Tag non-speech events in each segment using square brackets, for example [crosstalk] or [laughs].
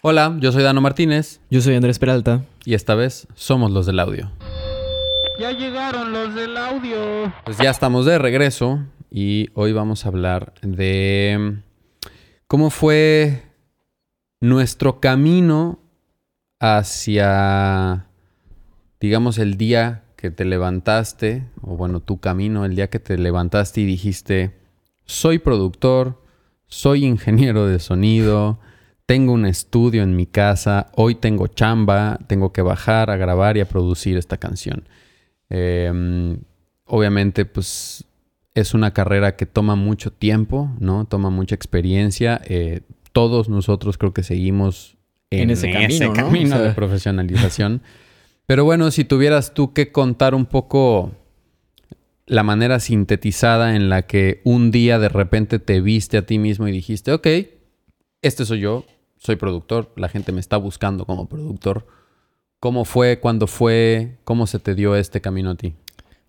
Hola, yo soy Dano Martínez Yo soy Andrés Peralta. y esta vez somos los del audio. Ya llegaron los del audio. Pues ya estamos de regreso y hoy vamos a hablar de cómo fue nuestro camino hacia, digamos, el día que te levantaste, o bueno, tu camino, el día que te levantaste y dijiste, soy productor, soy ingeniero de sonido, tengo un estudio en mi casa, hoy tengo chamba, tengo que bajar a grabar y a producir esta canción. Eh, obviamente, pues es una carrera que toma mucho tiempo, ¿no? Toma mucha experiencia. Eh, todos nosotros creo que seguimos en, En ese camino, ¿no? camino O sea- de profesionalización. [laughs] Pero bueno, si tuvieras tú que contar un poco la manera sintetizada en la que un día de repente te viste a ti mismo y dijiste, ok, este soy yo, soy productor, la gente me está buscando como productor. ¿Cómo fue? ¿Cuándo fue? ¿Cómo se te dio este camino a ti?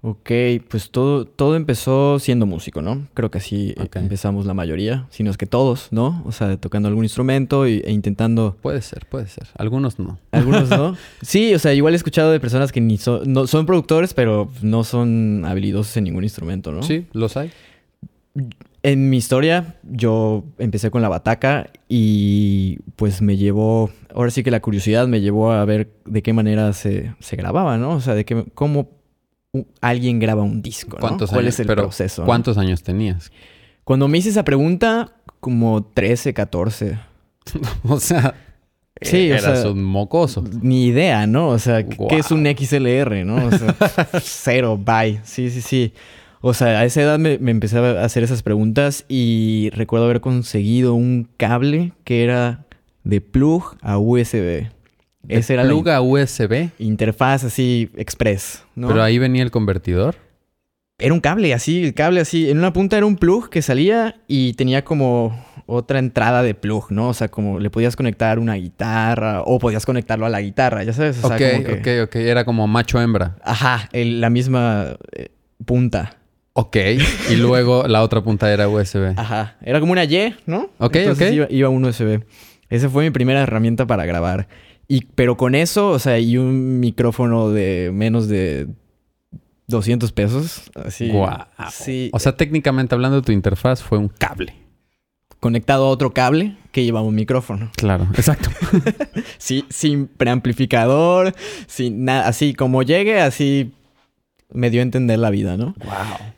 Ok, pues todo, todo empezó siendo músico, ¿no? Creo que así Ok. empezamos la mayoría, si no es que todos, ¿no? O sea, tocando algún instrumento y- e intentando... Puede ser, puede ser. Algunos no. Algunos, ¿no? [laughs] sí, o sea, igual he escuchado de personas que ni son, no, son productores, pero no son habilidosos en ningún instrumento, ¿no? Sí, los hay. En mi historia, yo empecé con la bataca y pues me llevó, ahora sí que la curiosidad me llevó a ver de qué manera se, se grababa, ¿no? O sea, de qué, cómo alguien graba un disco, ¿no? ¿Cuántos ¿Cuál años? es el Pero, proceso? no? ¿Cuántos años tenías? Cuando me hice esa pregunta, como 13, 14. [laughs] O sea, Sí, o eras sea- un mocoso. Ni idea, ¿no? O sea, ¿qué es un. XLR, no? O sea, [laughs] cero, bye. Sí, sí, sí. O sea, a esa edad me, me empecé a hacer esas preguntas y recuerdo haber conseguido un cable que era de plug a USB. Ese era la plug a USB, interfaz así express, ¿no? pero ahí venía el convertidor. Era un cable así, el cable así. En una punta era un plug que salía y tenía como otra entrada de plug, ¿no? O sea, como le podías conectar una guitarra o podías conectarlo a la guitarra, ya sabes. O sea, ok, como que- ok, ok. Era como macho hembra. Ajá, el- la misma eh, punta. Ok. Y luego la otra punta era USB. Ajá. Era como una Y, ¿no? Ok, Entonces ok. Iba, iba un USB. Esa fue mi primera herramienta para grabar. Y, pero con eso, o sea, y un micrófono de menos de 200 pesos. Así. Guau. Sí. O sea, técnicamente hablando, tu interfaz fue un cable. conectado a otro cable que llevaba un micrófono. Claro, exacto. [laughs] Sí, sin preamplificador, sin nada. Así como llegue, así me dio a entender la vida, ¿no? wow.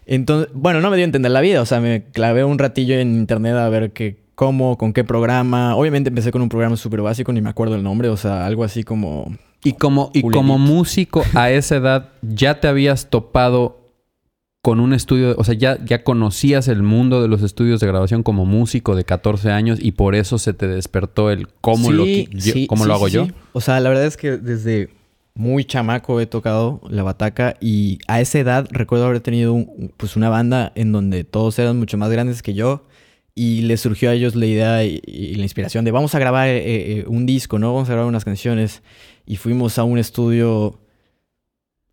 Entonces, bueno, no me dio a entender la vida, o sea, me clavé un ratillo en internet a ver qué, cómo, con qué programa. Obviamente empecé con un programa súper básico, ni me acuerdo el nombre, o sea, algo así como... Y como, y como músico a esa edad, ¿ya te habías topado con un estudio? O sea, ya, ya conocías el mundo de los estudios de grabación como músico de 14 años y por eso se te despertó el cómo, lo, Sí, qui- yo- sí, cómo sí, lo hago sí, yo. sí. O sea, la verdad es que desde muy chamaco he tocado la bataca y a esa edad recuerdo haber tenido un- pues una banda en donde todos eran mucho más grandes que yo y les surgió a ellos la idea y, la inspiración de vamos a grabar eh, eh, un disco, ¿no? Vamos a grabar unas canciones y fuimos a un estudio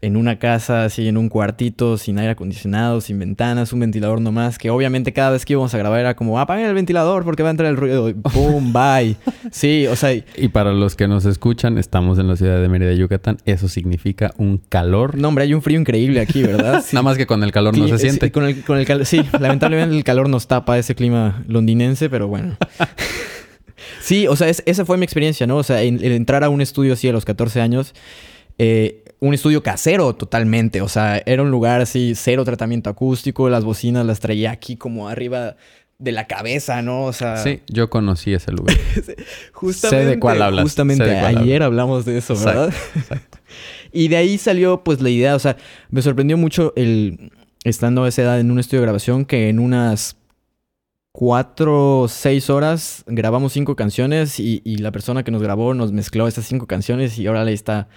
en una casa, así en un cuartito, sin aire acondicionado, sin ventanas, un ventilador nomás, que obviamente cada vez que íbamos a grabar era como, apaguen el ventilador porque va a entrar el ruido, y ¡pum! [laughs] ¡Bye! Sí, o sea, Y para los que nos escuchan, estamos en la ciudad de Mérida, Yucatán. Eso significa un calor. no, hombre, hay un frío increíble aquí, ¿verdad? Sí. [laughs] Nada más que con el calor no Sí, se sí, siente. con el, con el cal- sí, lamentablemente el calor nos tapa ese clima londinense, pero bueno. [laughs] Sí, o sea, es- esa fue mi experiencia, ¿no? O sea, en- el entrar a un estudio así a los 14 años, eh, un estudio casero totalmente, o sea, era un lugar así, cero tratamiento acústico, las bocinas las traía aquí como arriba de la cabeza, ¿no? O sea, Sí, yo conocí ese lugar. [laughs] Justamente, Sé de cuál hablas, Justamente cuál ayer hablamos de eso, Exacto, ¿verdad? [laughs] y de ahí salió pues la idea, o sea, me sorprendió mucho el estando a esa edad en un estudio de grabación que en unas cuatro seis horas grabamos cinco canciones y, y la persona que nos grabó nos mezcló esas cinco canciones y ahora ahí está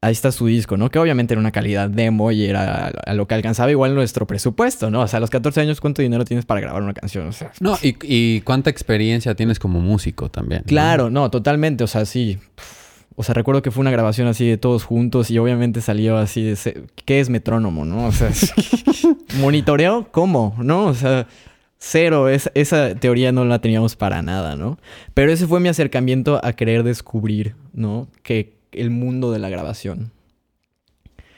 ahí está su disco, ¿no? Que obviamente era una calidad demo y era a- lo que alcanzaba igual nuestro presupuesto, ¿no? O sea, a los 14 años, ¿cuánto dinero tienes para grabar una canción? O sea, No, y, y cuánta experiencia tienes como músico también. ¿no? Claro, no, totalmente. O sea, sí. O sea, recuerdo que fue una grabación así de todos juntos y obviamente salió así de... se- ¿Qué es metrónomo, no? O sea, ¿monitoreo? ¿Cómo? ¿No? O sea, Cero, es- esa teoría no la teníamos para nada, ¿no? Pero ese fue mi acercamiento a querer descubrir, ¿no? Que el mundo de la grabación.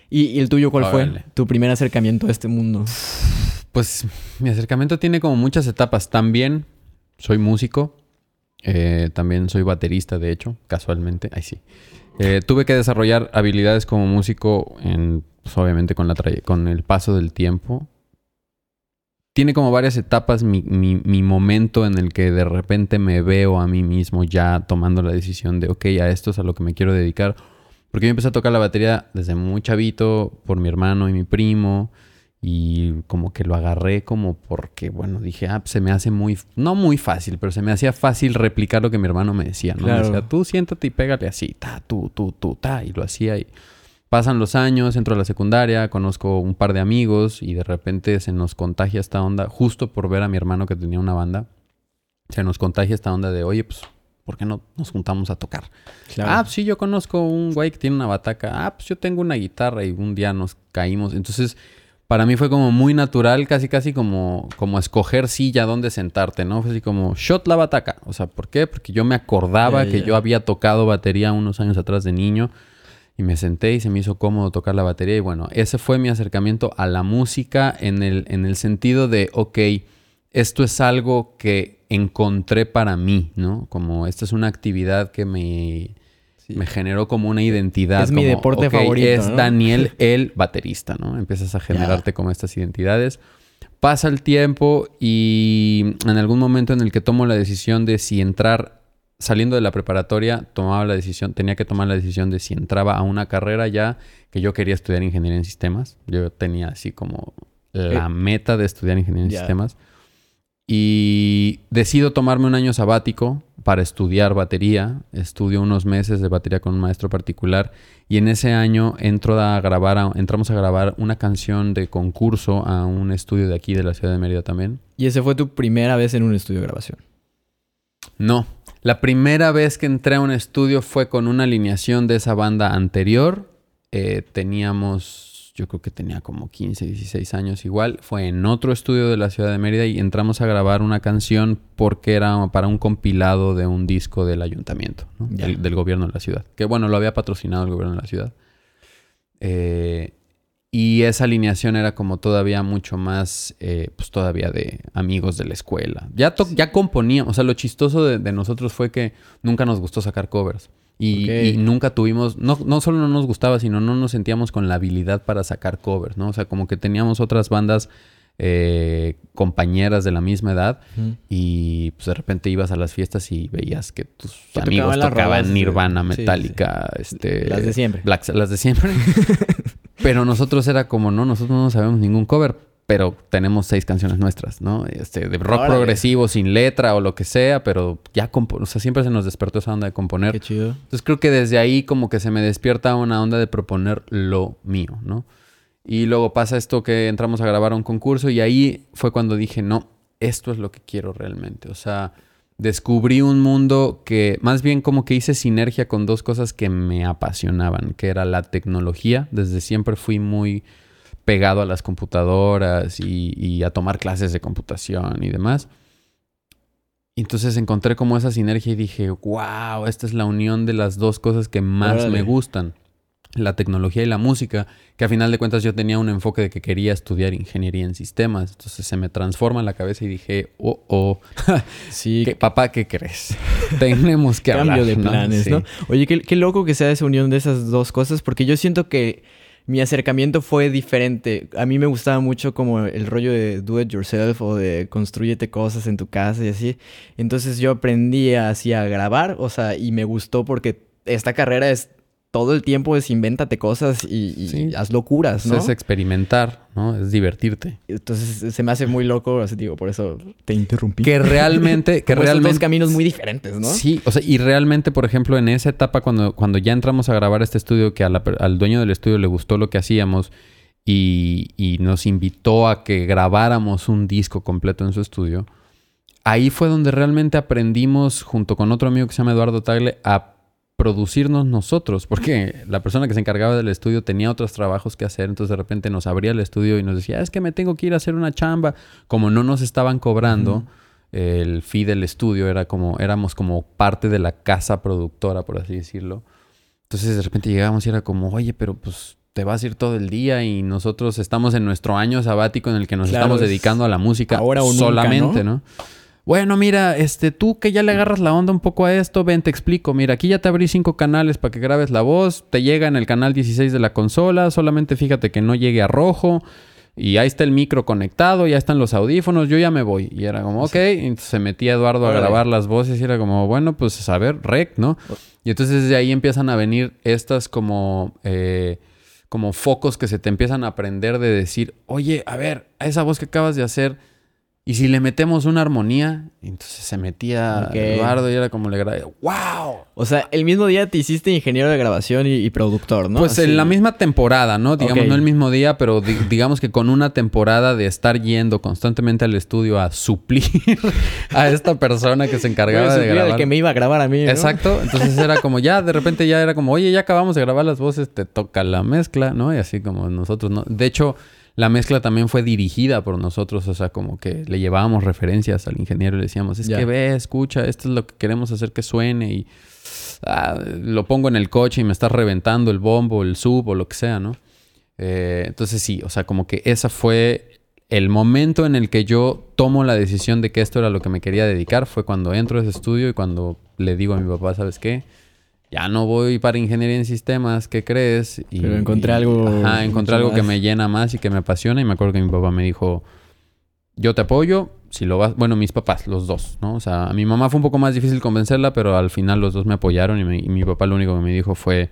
¿Y, y el tuyo cuál Órale. fue? Tu primer acercamiento a este mundo. Pues mi acercamiento tiene como muchas etapas. También soy músico. eh, también soy baterista, de hecho, casualmente. Ay, sí. Eh, tuve que desarrollar habilidades como músico en, pues, obviamente con, la con el paso del tiempo. Tiene como varias etapas mi, mi- mi momento en el que de repente me veo a mí mismo ya tomando la decisión de, ok, a esto es a lo que me quiero dedicar. Porque yo empecé a tocar la batería desde muy chavito por mi hermano y mi primo. Y como que lo agarré como porque, bueno, dije, ah, pues se me hace muy, no muy fácil, pero se me hacía fácil replicar lo que mi hermano me decía, ¿no? Claro. Me decía, tú siéntate y pégale así, ta, tú, tú, tú, ta, y lo hacía. Y pasan los años, entro a la secundaria, conozco un par de amigos y de repente se nos contagia esta onda, justo por ver a mi hermano que tenía una banda, se nos contagia esta onda de, oye, pues, ¿por qué no nos juntamos a tocar? Ah, pues sí, yo conozco un güey que tiene una bataca. Ah, pues yo tengo una guitarra y un día nos caímos. Entonces, para mí fue como muy natural, casi casi como, como escoger silla donde sentarte, ¿no? Fue así como, shot la bataca. O sea, ¿por qué? Porque yo me acordaba que yo había tocado batería unos años atrás de niño. Y me senté y se me hizo cómodo tocar la batería. Y bueno, ese fue mi acercamiento a la música en el, en el sentido de, ok, esto es algo que encontré para mí, ¿no? Como esta es una actividad que me, me generó como una identidad. Es mi deporte favorito, Es ¿no? Daniel [laughs] el baterista, ¿no? Empiezas a generarte como estas identidades. Pasa el tiempo y en algún momento en el que tomo la decisión de si entrar, saliendo de la preparatoria, tomaba la decisión, tenía que tomar la decisión de si entraba a una carrera ya que yo quería estudiar ingeniería en sistemas. Yo tenía así como la Eh, meta de estudiar ingeniería en sistemas. Y decido tomarme un año sabático para estudiar batería. Estudio unos meses de batería con un maestro particular. Y en ese año entro a grabar, a- entramos a grabar una canción de concurso a un estudio de aquí de la ciudad de Mérida también. Y ese fue tu primera vez en un estudio de grabación. No, la primera vez que entré a un estudio fue con una alineación de esa banda anterior. Eh, teníamos, yo creo que tenía como 15, 16 años igual. Fue en otro estudio de la ciudad de Mérida y entramos a grabar una canción porque era para un compilado de un disco del ayuntamiento, ¿no? Del, del gobierno de la ciudad. Que bueno, lo había patrocinado el gobierno de la ciudad. Eh, y esa alineación era como todavía mucho más, eh, pues todavía de amigos de la escuela. Ya, to- ya componíamos, o sea, lo chistoso de, de nosotros fue que nunca nos gustó sacar covers. Y, nunca tuvimos, no, no solo no nos gustaba, sino no nos sentíamos con la habilidad para sacar covers, ¿no? O sea, como que teníamos otras bandas eh, compañeras de la misma edad y pues de repente ibas a las fiestas y veías que tus Que amigos tocaban Nirvana, sí, sí. Metallica, este... Las de siempre. Black, las de siempre. [laughs] pero nosotros era como, no, nosotros no sabemos ningún cover, pero tenemos seis canciones nuestras, ¿no? Este, de rock Órale. progresivo, sin letra o lo que sea, pero ya, compo- o sea, siempre se nos despertó esa onda de componer. Qué chido. Entonces creo que desde ahí como que se me despierta una onda de proponer lo mío, ¿no? Y luego pasa esto que entramos a grabar un concurso y ahí fue cuando dije, no, esto es lo que quiero realmente. O sea, descubrí un mundo que más bien como que hice sinergia con dos cosas que me apasionaban, que era la tecnología. Desde siempre fui muy pegado a las computadoras y, y a tomar clases de computación y demás. Entonces encontré como esa sinergia y dije, wow, esta es la unión de las dos cosas que más Órale. me gustan. La tecnología y la música, que a final de cuentas yo tenía un enfoque de que quería estudiar ingeniería en sistemas. Entonces se me transforma en la cabeza y dije, oh, oh, [laughs] Sí, ¿qué- papá, ¿qué crees? [laughs] Tenemos que cambio hablar. de ¿no? planes, Sí. ¿no? Oye, qué, qué loco que sea esa unión de esas dos cosas, porque yo siento que mi acercamiento fue diferente. A mí me gustaba mucho como el rollo de do it yourself o de construyete cosas en tu casa y así. Entonces yo aprendí así a grabar, o sea, y me gustó porque esta carrera es todo el tiempo es invéntate cosas y, y Sí. haz locuras, ¿no? Es experimentar, ¿no? Es divertirte. Entonces se me hace muy loco, así digo, por eso te interrumpí. Que realmente, que [laughs] realmente... dos caminos muy diferentes, ¿no? Sí, o sea, y realmente, por ejemplo, en esa etapa, cuando, cuando ya entramos a grabar este estudio, que a la per- al dueño del estudio le gustó lo que hacíamos y, y nos invitó a que grabáramos un disco completo en su estudio, ahí fue donde realmente aprendimos, junto con otro amigo que se llama Eduardo Tagle, a producirnos nosotros, porque la persona que se encargaba del estudio tenía otros trabajos que hacer, entonces de repente nos abría el estudio y nos decía, es que me tengo que ir a hacer una chamba. Como no nos estaban cobrando el fee del estudio, era como, éramos como parte de la casa productora, por así decirlo. Entonces de repente llegábamos y era como, oye, pero pues te vas a ir todo el día y nosotros estamos en nuestro año sabático en el que nos Claro, estamos es dedicando a la música ahora nunca, solamente, ¿no? ¿no? Bueno, mira, este, tú que ya le agarras la onda un poco a esto, ven, te explico. Mira, aquí ya te abrí cinco canales para que grabes la voz. Te llega en el canal 16 de la consola. Solamente fíjate que no llegue a rojo. Y ahí está el micro conectado, ya están los audífonos, yo ya me voy. Y era como, ok. Y entonces se metía Eduardo a grabar las voces y era como, bueno, pues a ver, rec, ¿no? Y entonces de ahí empiezan a venir estas como, eh, como focos que se te empiezan a aprender de decir, oye, a ver, a esa voz que acabas de hacer, y si le metemos una armonía, entonces se metía. Eduardo y era como le grabé, ¡wow! O sea, el mismo día te hiciste ingeniero de grabación y, y productor, ¿no? Pues Así. en la misma temporada, ¿no? Digamos, no el mismo día, pero di- digamos que con una temporada de estar yendo constantemente al estudio a suplir [laughs] a esta persona que se encargaba de supiera el grabar. que me iba a grabar a mí, ¿no? Exacto. Entonces era como ya, de repente ya era como, oye, ya acabamos de grabar las voces, te toca la mezcla, ¿no? Y así como nosotros, ¿no? De hecho, la mezcla también fue dirigida por nosotros, o sea, como que le llevábamos referencias al ingeniero y le decíamos, es que ve, escucha, esto es lo que queremos hacer que suene y ah, lo pongo en el coche y me está reventando el bombo, el sub o lo que sea, ¿no? Eh, entonces sí, o sea, como que esa fue el momento en el que yo tomo la decisión de que esto era lo que me quería dedicar, fue cuando entro a ese estudio y cuando le digo a mi papá, ¿sabes qué? Ya no voy para ingeniería en sistemas, ¿qué crees? Y, Pero encontré y- algo Ajá, encontré algo que me llena más y que me apasiona. Y me acuerdo que mi papá me dijo, yo te apoyo, si lo vas... Bueno, mis papás, los dos, ¿no? O sea, a mi mamá fue un poco más difícil convencerla, pero al final los dos me apoyaron y, me- y mi papá lo único que me dijo fue,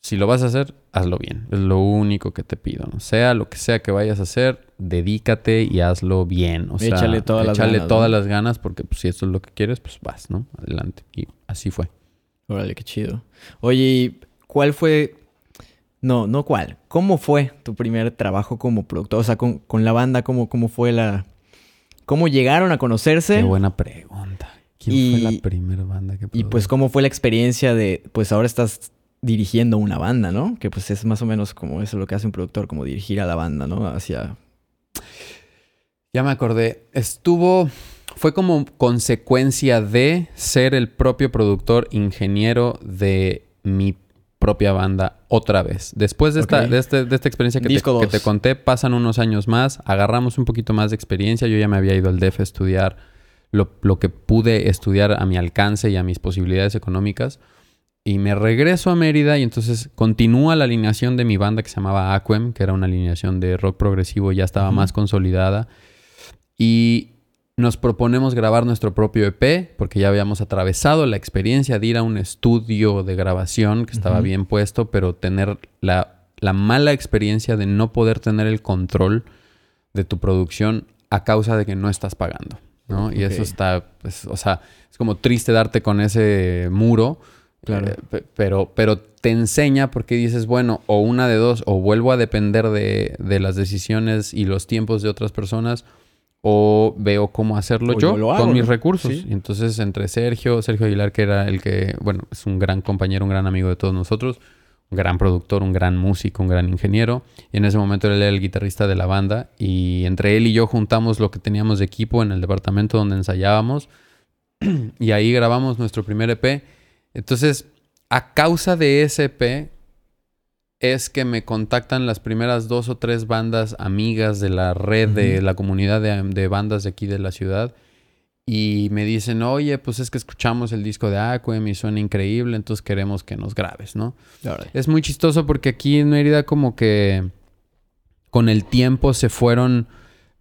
si lo vas a hacer, hazlo bien. Es lo único que te pido, ¿no? Sea lo que sea que vayas a hacer, dedícate y hazlo bien. O sea, Échale todas las échale ganas, todas ¿no? las ganas porque pues, si esto es lo que quieres, pues vas, ¿no? Adelante. Y así fue. Órale, qué chido. Oye, ¿y ¿cuál fue? No, no cuál. ¿Cómo fue tu primer trabajo como productor? O sea, con, con la banda, ¿cómo, ¿cómo fue la... ¿Cómo llegaron a conocerse? Qué buena pregunta. ¿Quién Y- fue la primera banda que Y pues, produjo? ¿cómo fue la experiencia de... Pues ahora estás dirigiendo una banda, ¿no? Que pues es más o menos como eso lo que hace un productor, como dirigir a la banda, ¿no? Hacia... Ya me acordé. Estuvo. Fue como consecuencia de ser el propio productor ingeniero de mi propia banda otra vez. Después de, esta, de, este- de esta experiencia que te, que conté, pasan unos años más, agarramos un poquito más de experiencia. Yo ya me había ido al DEF a estudiar lo, lo que pude estudiar a mi alcance y a mis posibilidades económicas. Y me regreso a Mérida y entonces continúa la alineación de mi banda que se llamaba Aquem, que era una alineación de rock progresivo, ya estaba más consolidada. Y nos proponemos grabar nuestro propio EP, porque ya habíamos atravesado la experiencia de ir a un estudio de grabación que estaba bien puesto, pero tener la, la mala experiencia de no poder tener el control de tu producción a causa de que no estás pagando. ¿no? Y eso está, pues, o sea, es como triste darte con ese muro. Claro. eh, pe- pero, pero te enseña porque dices, bueno, o una de dos, o vuelvo a depender de, de las decisiones y los tiempos de otras personas, o veo cómo hacerlo O yo, yo lo hago, con mis ¿no? recursos. Sí. Y entonces, entre Sergio, Sergio Aguilar, que era el que, bueno, es un gran compañero, un gran amigo de todos nosotros, un gran productor, un gran músico, un gran ingeniero. Y en ese momento él era el guitarrista de la banda. Y entre él y yo juntamos lo que teníamos de equipo en el departamento donde ensayábamos. [clears throat] y ahí grabamos nuestro primer EP. Entonces, a causa de ese EP, es que me contactan las primeras dos o tres bandas amigas de la red, de la comunidad de, de bandas de aquí de la ciudad. Y me dicen, oye, pues es que escuchamos el disco de Aquem y suena increíble, entonces queremos que nos grabes, ¿no? Es muy chistoso porque aquí en Mérida como que con el tiempo se fueron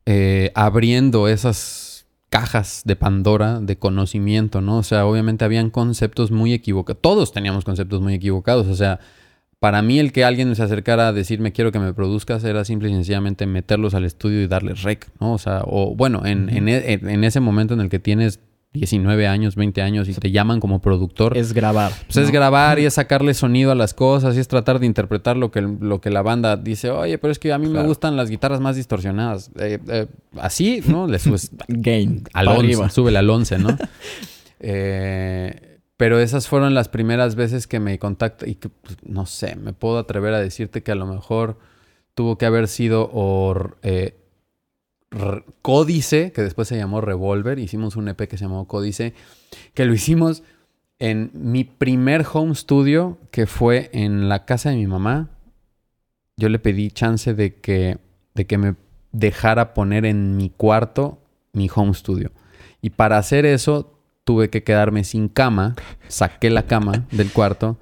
eh, abriendo esas cajas de Pandora de conocimiento, ¿no? O sea, obviamente habían conceptos muy equivocados. Todos teníamos conceptos muy equivocados. O sea, para mí el que alguien se acercara a decirme quiero que me produzcas era simple y sencillamente meterlos al estudio y darles rec, ¿no? O sea, o bueno, en, en e- en- en ese momento en el que tienes 19 años, 20 años y te llaman como productor, Es grabar. pues es grabar y es [laughs] sacarle sonido a las cosas y es tratar de interpretar lo que, lo que la banda dice. Oye, pero es que a mí me gustan las guitarras más distorsionadas. Eh, eh, así, ¿no? Le subes [laughs] Gain. al para 11, arriba. súbele al 11, ¿no? [laughs] Eh, Pero esas fueron las primeras veces que me contacta y que, pues, no sé, me puedo atrever a decirte que a lo mejor tuvo que haber sido o eh, Códice, que después se llamó Revolver. Hicimos un EP que se llamó Códice, que lo hicimos en mi primer home studio, que fue en la casa de mi mamá. Yo le pedí chance de que, de que me dejara poner en mi cuarto mi home studio. Y para hacer eso tuve que quedarme sin cama. Saqué la cama [laughs] del cuarto.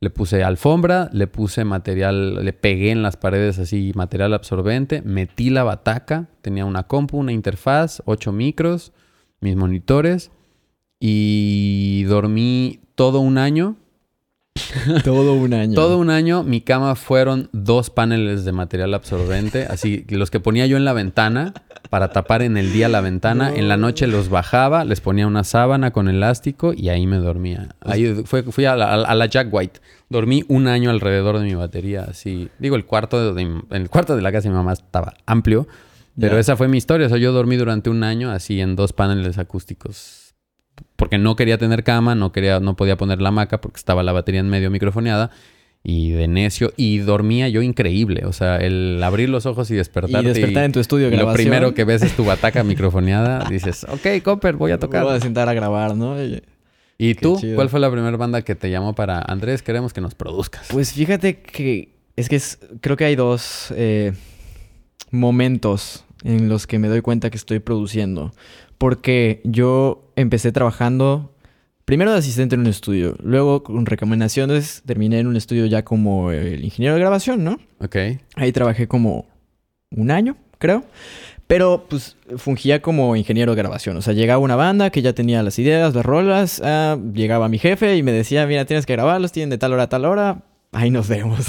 Le puse alfombra, le puse material, le pegué en las paredes así material absorbente, metí la bataca, tenía una compu, una interfaz, ocho micros, mis monitores y dormí todo un año. [laughs] Todo un año. Todo un año mi cama fueron dos paneles de material absorbente, así los que ponía yo en la ventana para tapar en el día la ventana, en la noche los bajaba, les ponía una sábana con elástico y ahí me dormía. Ahí fue, fui a la, a la Jack White. Dormí un año alrededor de mi batería, así. Digo, el cuarto de, el cuarto de la casa de mi mamá estaba amplio, pero Ya. esa fue mi historia. O sea, yo dormí durante un año así en dos paneles acústicos porque no quería tener cama, no quería, no podía poner la hamaca porque estaba la batería en medio microfoneada y de necio y dormía yo increíble, o sea, el abrir los ojos y Y despertarte despertar en tu estudio y lo grabación. primero que ves es tu bataca microfoneada, [laughs] dices, ok, Copper, voy a tocar. voy a sentar a grabar, ¿no? Y- ¿Y Qué tú? chido. ¿Cuál fue la primera banda que te llamó para Andrés? Queremos que nos produzcas. Pues fíjate que es que es- creo que hay dos eh, momentos en los que me doy cuenta que estoy produciendo. Porque yo empecé trabajando primero de asistente en un estudio, luego con recomendaciones terminé en un estudio ya como el ingeniero de grabación, ¿no? Ok. Ahí trabajé como un año, creo. Pero pues fungía como ingeniero de grabación. O sea, llegaba una banda que ya tenía las ideas, las rolas. ah, llegaba mi jefe y me decía, mira, tienes que grabarlos, tienen de tal hora a tal hora. Ahí nos vemos. [laughs]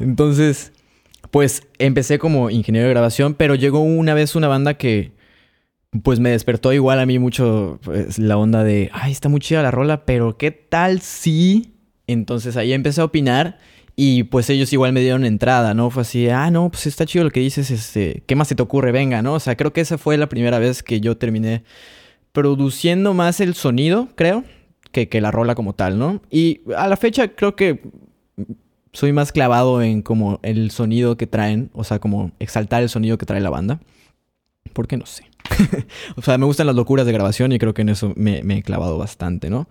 Entonces, pues empecé como ingeniero de grabación, pero llegó una vez una banda que pues me despertó igual a mí mucho pues, la onda de, ay, está muy chida la rola, pero ¿qué tal si? Entonces ahí empecé a opinar y pues ellos igual me dieron entrada, ¿no? Fue así, ah, no, pues está chido lo que dices, este, ¿qué más se te ocurre? Venga, ¿no? O sea, creo que esa fue la primera vez que yo terminé produciendo más el sonido, creo, que, que la rola como tal, ¿no? Y a la fecha creo que soy más clavado en como el sonido que traen, o sea, como exaltar el sonido que trae la banda. Porque no sé. [laughs] o sea, me gustan las locuras de grabación y creo que en eso me, he clavado bastante, ¿no?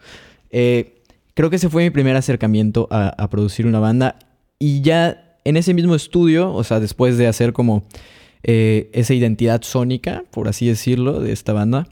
Eh, creo que ese fue mi primer acercamiento a, a producir una banda. Y ya en ese mismo estudio, o sea, después de hacer como eh, esa identidad sónica, por así decirlo, de esta banda,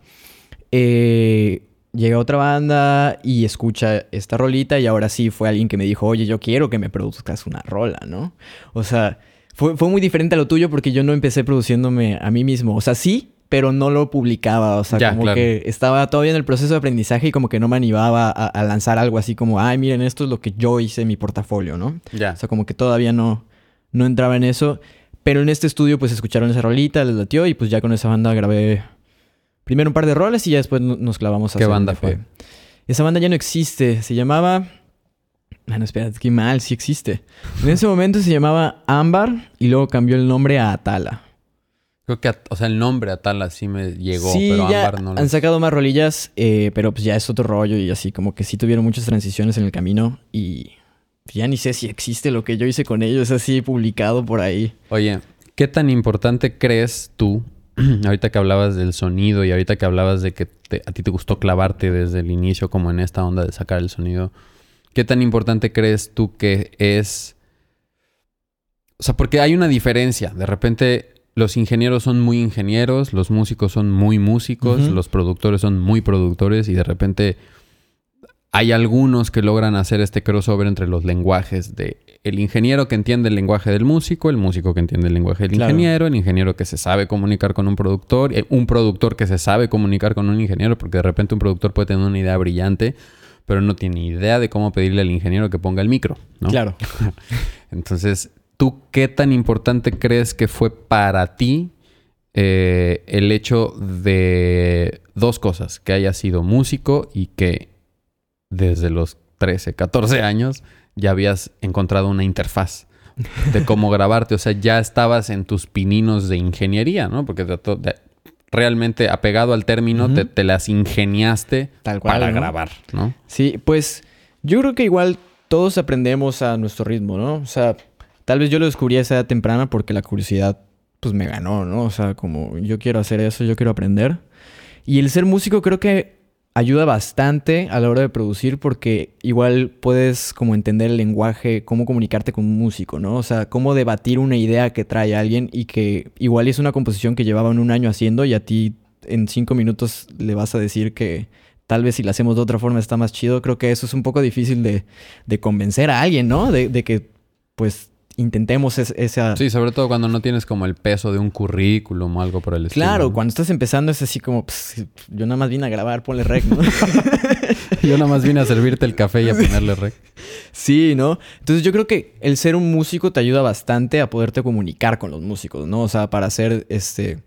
eh, llega otra banda y escucha esta rolita y ahora sí fue alguien que me dijo, oye, yo quiero que me produzcas una rola, ¿no? O sea, fue, fue muy diferente a lo tuyo porque yo no empecé produciéndome a mí mismo. O sea, sí, pero no lo publicaba. O sea, Ya, como claro. que estaba todavía en el proceso de aprendizaje y como que no me animaba a, a lanzar algo así como, ay, miren, esto es lo que yo hice en mi portafolio, ¿no? Ya. O sea, como que todavía no, no entraba en eso. Pero en este estudio, pues escucharon esa rolita, les latió y pues ya con esa banda grabé primero un par de roles y ya después no- nos clavamos a ¿Qué hacer banda fue? Esa banda ya no existe. Se llamaba. Ah, no, espérate, qué mal, sí existe. En ese momento se llamaba Ámbar y luego cambió el nombre a Atala. Creo que, o sea, el nombre Atala sí me llegó, sí, pero ya Ámbar no lo... han sacado más rolillas, eh, pero pues ya es otro rollo y así como que sí tuvieron muchas transiciones en el camino y ya ni sé si existe lo que yo hice con ellos así publicado por ahí. Oye, ¿qué tan importante crees tú, [clears throat] ahorita que hablabas del sonido y ahorita que hablabas de que te- a ti te gustó clavarte desde el inicio como en esta onda de sacar el sonido, ¿qué tan importante crees tú que es... O sea, porque hay una diferencia. De repente los ingenieros son muy ingenieros, los músicos son muy músicos, los productores son muy productores y de repente hay algunos que logran hacer este crossover entre los lenguajes de el ingeniero que entiende el lenguaje del músico, el músico que entiende el lenguaje del Claro. ingeniero, el ingeniero que se sabe comunicar con un productor, eh, un productor que se sabe comunicar con un ingeniero, porque de repente un productor puede tener una idea brillante, pero no tiene idea de cómo pedirle al ingeniero que ponga el micro, ¿no? Claro. [laughs] Entonces, ¿tú qué tan importante crees que fue para ti eh, el hecho de dos cosas? Que hayas sido músico y que desde los 13, 14 años ya habías encontrado una interfaz de cómo [laughs] grabarte. O sea, ya estabas en tus pininos de ingeniería, ¿no? Porque realmente apegado al término, te las ingeniaste Tal cual, para ¿no? grabar, ¿no? Sí, pues yo creo que igual todos aprendemos a nuestro ritmo, ¿no? O sea, tal vez yo lo descubrí a esa edad temprana porque la curiosidad pues me ganó, ¿no? O sea, como yo quiero hacer eso, yo quiero aprender. Y el ser músico creo que ayuda bastante a la hora de producir porque igual puedes como entender el lenguaje, cómo comunicarte con un músico, ¿no? O sea, cómo debatir una idea que trae alguien y que igual es una composición que llevaban un año haciendo y a ti en cinco minutos le vas a decir que tal vez si la hacemos de otra forma está más chido. Creo que eso es un poco difícil de, de convencer a alguien, ¿no? De, de que pues intentemos es- esa... Sí, sobre todo cuando no tienes como el peso de un currículum o algo por el estilo. Claro, ¿no? cuando estás empezando es así como, "Pss, yo nada más vine a grabar, ponle rec, ¿no? [laughs] Yo nada más vine a servirte el café y a ponerle rec. Sí, ¿no? Entonces yo creo que el ser un músico te ayuda bastante a poderte comunicar con los músicos, ¿no? O sea, para hacer este,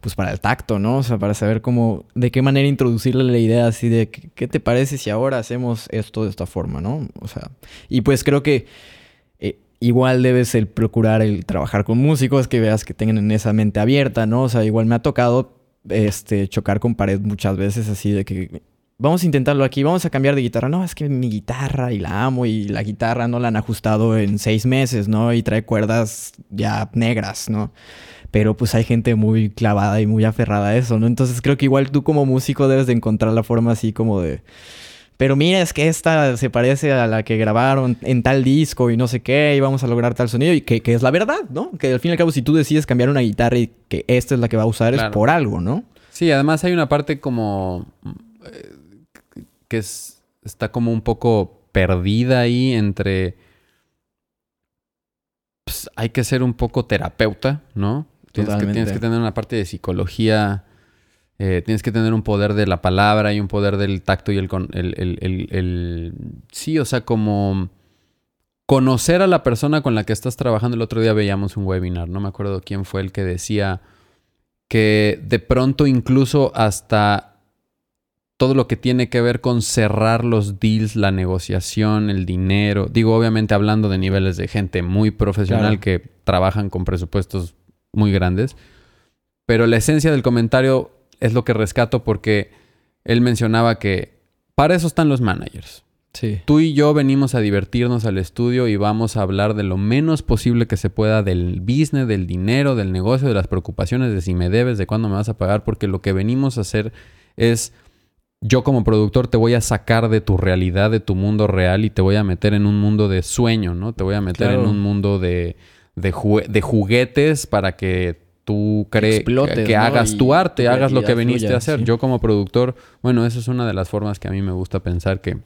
pues para el tacto, ¿no? O sea, para saber cómo, de qué manera introducirle la idea así de, ¿qué, te parece si ahora hacemos esto de esta forma, ¿no? O sea, y pues creo que igual debes el procurar el trabajar con músicos que veas que tengan esa mente abierta, ¿no? O sea, igual me ha tocado este, chocar con pared muchas veces así de que vamos a intentarlo aquí, vamos a cambiar de guitarra. No, es que mi guitarra y la amo y la guitarra no la han ajustado en seis meses, ¿no? Y trae cuerdas ya negras, ¿no? Pero pues hay gente muy clavada y muy aferrada a eso, ¿no? Entonces creo que igual tú como músico debes de encontrar la forma así como de... Pero mira, es que esta se parece a la que grabaron en tal disco y no sé qué, y vamos a lograr tal sonido, y que, que es la verdad, ¿no? Que al fin y al cabo, si tú decides cambiar una guitarra y que esta es la que va a usar, Claro. es por algo, ¿no? Sí, además hay una parte como eh, que es, está como un poco perdida ahí entre pues, hay que ser un poco terapeuta, ¿no? Tienes que, tienes que tener una parte de psicología, eh, tienes que tener un poder de la palabra y un poder del tacto y el, con- el, el- el- el- sí, o sea, como conocer a la persona con la que estás trabajando. El otro día veíamos un webinar, no me acuerdo quién fue el que decía que de pronto incluso hasta todo lo que tiene que ver con cerrar los deals, la negociación, el dinero, digo obviamente hablando de niveles de gente muy profesional Claro. que trabajan con presupuestos muy grandes, pero la esencia del comentario es lo que rescato porque él mencionaba que para eso están los managers. Sí. Tú y yo venimos a divertirnos al estudio y vamos a hablar de lo menos posible que se pueda del business, del dinero, del negocio, de las preocupaciones, de si me debes, de cuándo me vas a pagar, porque lo que venimos a hacer es, yo como productor te voy a sacar de tu realidad, de tu mundo real y te voy a meter en un mundo de sueño, ¿no? Te voy a meter Claro. en un mundo de, de, de juguetes para que tú crees que, que ¿no? hagas Y tu arte, hagas lo que viniste a hacer. sí. Yo como productor, bueno, eso es una de las formas que a mí me gusta pensar que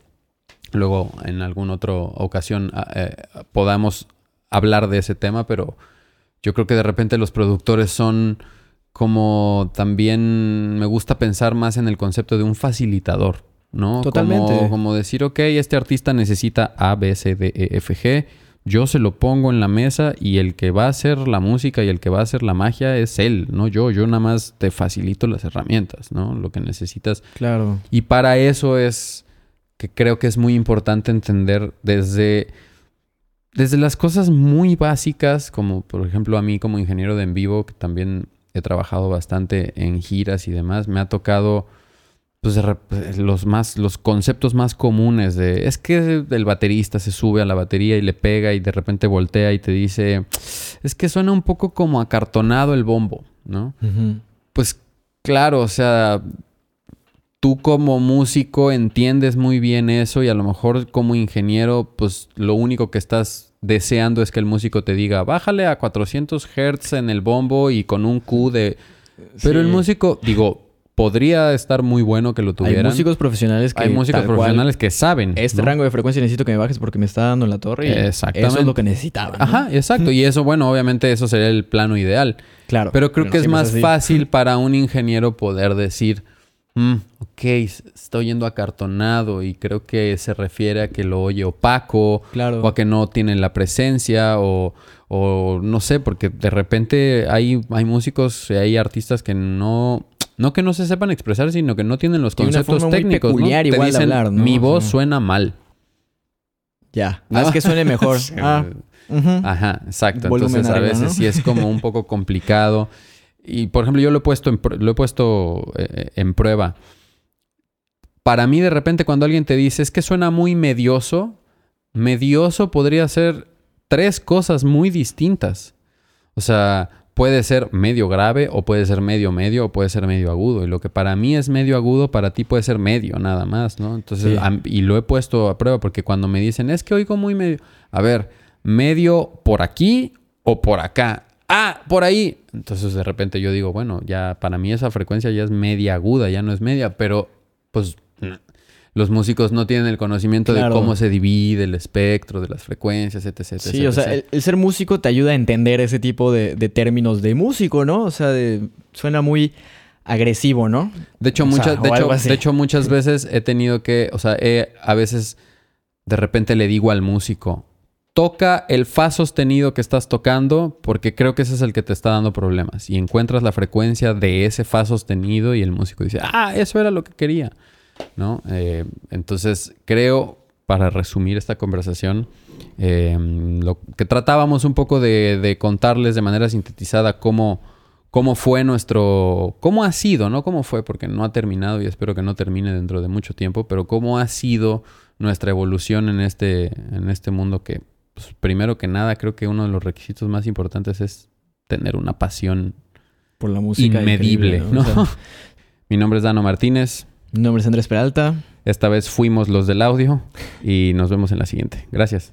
luego en alguna otra ocasión ah, eh, podamos hablar de ese tema, pero yo creo que de repente los productores son como también me gusta pensar más en el concepto de un facilitador, ¿no? Totalmente. Como, como decir, ok, este artista necesita A, B, C, D, E, F, G. Yo se lo pongo en la mesa y el que va a hacer la música y el que va a hacer la magia es él, no yo. Yo nada más te facilito las herramientas, ¿no? Lo que necesitas Claro. y para eso es que creo que es muy importante entender desde, desde las cosas muy básicas, como por ejemplo a mí como ingeniero de en vivo, que también he trabajado bastante en giras y demás, me ha tocado pues los más los conceptos más comunes de es que el baterista se sube a la batería y le pega y de repente voltea y te dice es que suena un poco como acartonado el bombo, ¿no? Pues claro, o sea, tú como músico entiendes muy bien eso y a lo mejor como ingeniero, pues lo único que estás deseando es que el músico te diga, bájale a 400 Hz en el bombo y con un Q de... Pero el músico, digo, podría estar muy bueno que lo Hay tuvieran. músicos profesionales que Hay músicos profesionales que saben. Este ¿no? rango de frecuencia necesito que me bajes porque me está dando en la torre. Y Exactamente. Eso es lo que necesitaba. ¿no? Ajá, exacto. Y eso, bueno, obviamente eso sería el plano ideal. Claro. Pero creo que es más fácil [laughs] para un ingeniero poder decir, "Mm, ok, s- estoy yendo acartonado y creo que se refiere a que lo oye opaco Claro. o a que no tiene la presencia o, o no sé, porque de repente hay, hay músicos y hay artistas que no... No que no se sepan expresar, sino que no tienen los Tiene una conceptos muy técnicos. ¿no? peculiar Te igual de dicen, hablar, ¿no? mi voz suena mal. Ya. ¿No? Haz que suene mejor. [laughs] Sí, ah. Ajá, exacto. Volumen Entonces a veces ¿no? sí es como un poco complicado. y por ejemplo yo lo he puesto en, lo he puesto eh, en prueba. Para mí de repente cuando alguien te dice es que suena muy medioso, medioso podría ser tres cosas muy distintas. O sea, puede ser medio grave o puede ser medio medio o puede ser medio agudo. Y lo que para mí es medio agudo, para ti puede ser medio nada más, ¿no? Entonces, y lo he puesto a prueba porque cuando me dicen, es que oigo muy medio, a ver, medio por aquí o por acá. Ah, por ahí. Entonces de repente yo digo, bueno, ya para mí esa frecuencia ya es media aguda, ya no es media, pero pues los músicos no tienen el conocimiento de cómo se divide el espectro de las frecuencias, etc. etc sí, o sea, el, ser músico te ayuda a entender ese tipo de, términos de músico, ¿no? O sea, suena muy agresivo, ¿no? De hecho, muchas, de, hecho, de hecho, muchas veces he tenido que, o sea, a veces de repente le digo al músico, toca el fa sostenido que estás tocando porque creo que ese es el que te está dando problemas. Y encuentras la frecuencia de ese fa sostenido y el músico dice, ah, eso era lo que quería. ¿No? Eh, entonces, creo, para resumir esta conversación, eh, lo que tratábamos un poco de, contarles de manera sintetizada cómo, cómo fue nuestro, cómo ha sido, no cómo fue, porque no ha terminado y espero que no termine dentro de mucho tiempo, pero cómo ha sido nuestra evolución en este, en este mundo que, pues, primero que nada, creo que uno de los requisitos más importantes es tener una pasión por la música inmedible. [laughs] Mi nombre es Dano Martínez. Mi nombre es Andrés Peralta. Esta vez fuimos los del audio y nos vemos en la siguiente. Gracias.